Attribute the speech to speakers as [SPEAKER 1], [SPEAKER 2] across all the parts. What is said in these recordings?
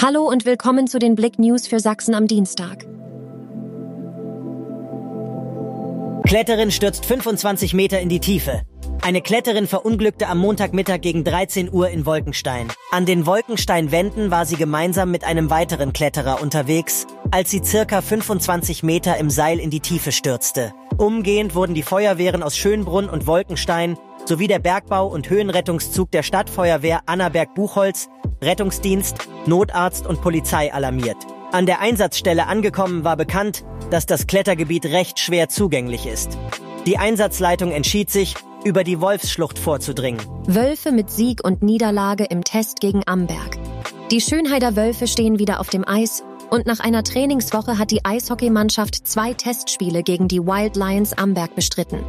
[SPEAKER 1] Hallo und willkommen zu den Blick News für Sachsen am Dienstag.
[SPEAKER 2] Kletterin stürzt 25 Meter in die Tiefe. Eine Kletterin verunglückte am Montagmittag gegen 13 Uhr in Wolkenstein. An den Wolkensteinwänden war sie gemeinsam mit einem weiteren Kletterer unterwegs, als sie circa 25 Meter im Seil in die Tiefe stürzte. Umgehend wurden die Feuerwehren aus Schönbrunn und Wolkenstein sowie der Bergbau- und Höhenrettungszug der Stadtfeuerwehr Annaberg-Buchholz, Rettungsdienst, Notarzt und Polizei alarmiert. An der Einsatzstelle angekommen war bekannt, dass das Klettergebiet recht schwer zugänglich ist. Die Einsatzleitung entschied sich, über die Wolfsschlucht vorzudringen.
[SPEAKER 1] Wölfe mit Sieg und Niederlage im Test gegen Amberg. Die Schönheider Wölfe stehen wieder auf dem Eis und nach einer Trainingswoche hat die Eishockeymannschaft zwei Testspiele gegen die Wild Lions Amberg bestritten.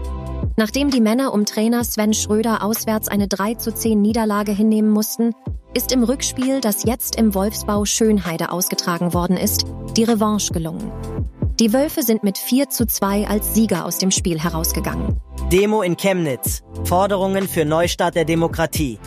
[SPEAKER 1] Nachdem die Männer um Trainer Sven Schröder auswärts eine 3 zu 10 Niederlage hinnehmen mussten, ist im Rückspiel, das jetzt im Wolfsbau Schönheide ausgetragen worden ist, die Revanche gelungen. Die Wölfe sind mit 4 zu 2 als Sieger aus dem Spiel herausgegangen.
[SPEAKER 2] Demo in Chemnitz. Forderungen für Neustart der Demokratie.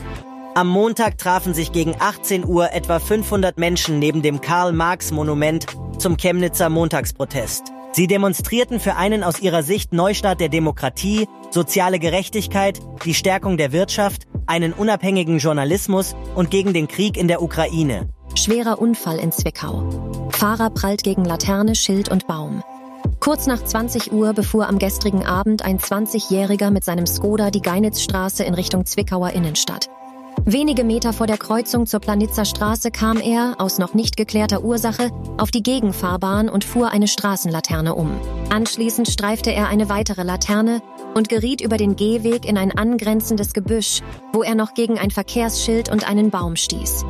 [SPEAKER 2] Am Montag trafen sich gegen 18 Uhr etwa 500 Menschen neben dem Karl-Marx-Monument zum Chemnitzer Montagsprotest. Sie demonstrierten für einen aus ihrer Sicht Neustart der Demokratie, soziale Gerechtigkeit, die Stärkung der Wirtschaft, einen unabhängigen Journalismus und gegen den Krieg in der Ukraine.
[SPEAKER 1] Schwerer Unfall in Zwickau. Fahrer prallt gegen Laterne, Schild und Baum. Kurz nach 20 Uhr befuhr am gestrigen Abend ein 20-Jähriger mit seinem Skoda die Geinitzstraße in Richtung Zwickauer Innenstadt. Wenige Meter vor der Kreuzung zur Planitzer Straße kam er, aus noch nicht geklärter Ursache, auf die Gegenfahrbahn und fuhr eine Straßenlaterne um. Anschließend streifte er eine weitere Laterne und geriet über den Gehweg in ein angrenzendes Gebüsch, wo er noch gegen ein Verkehrsschild und einen Baum stieß.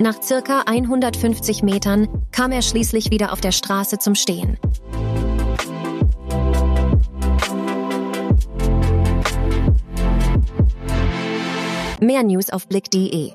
[SPEAKER 1] Nach circa 150 Metern kam er schließlich wieder auf der Straße zum Stehen. Mehr News auf blick.de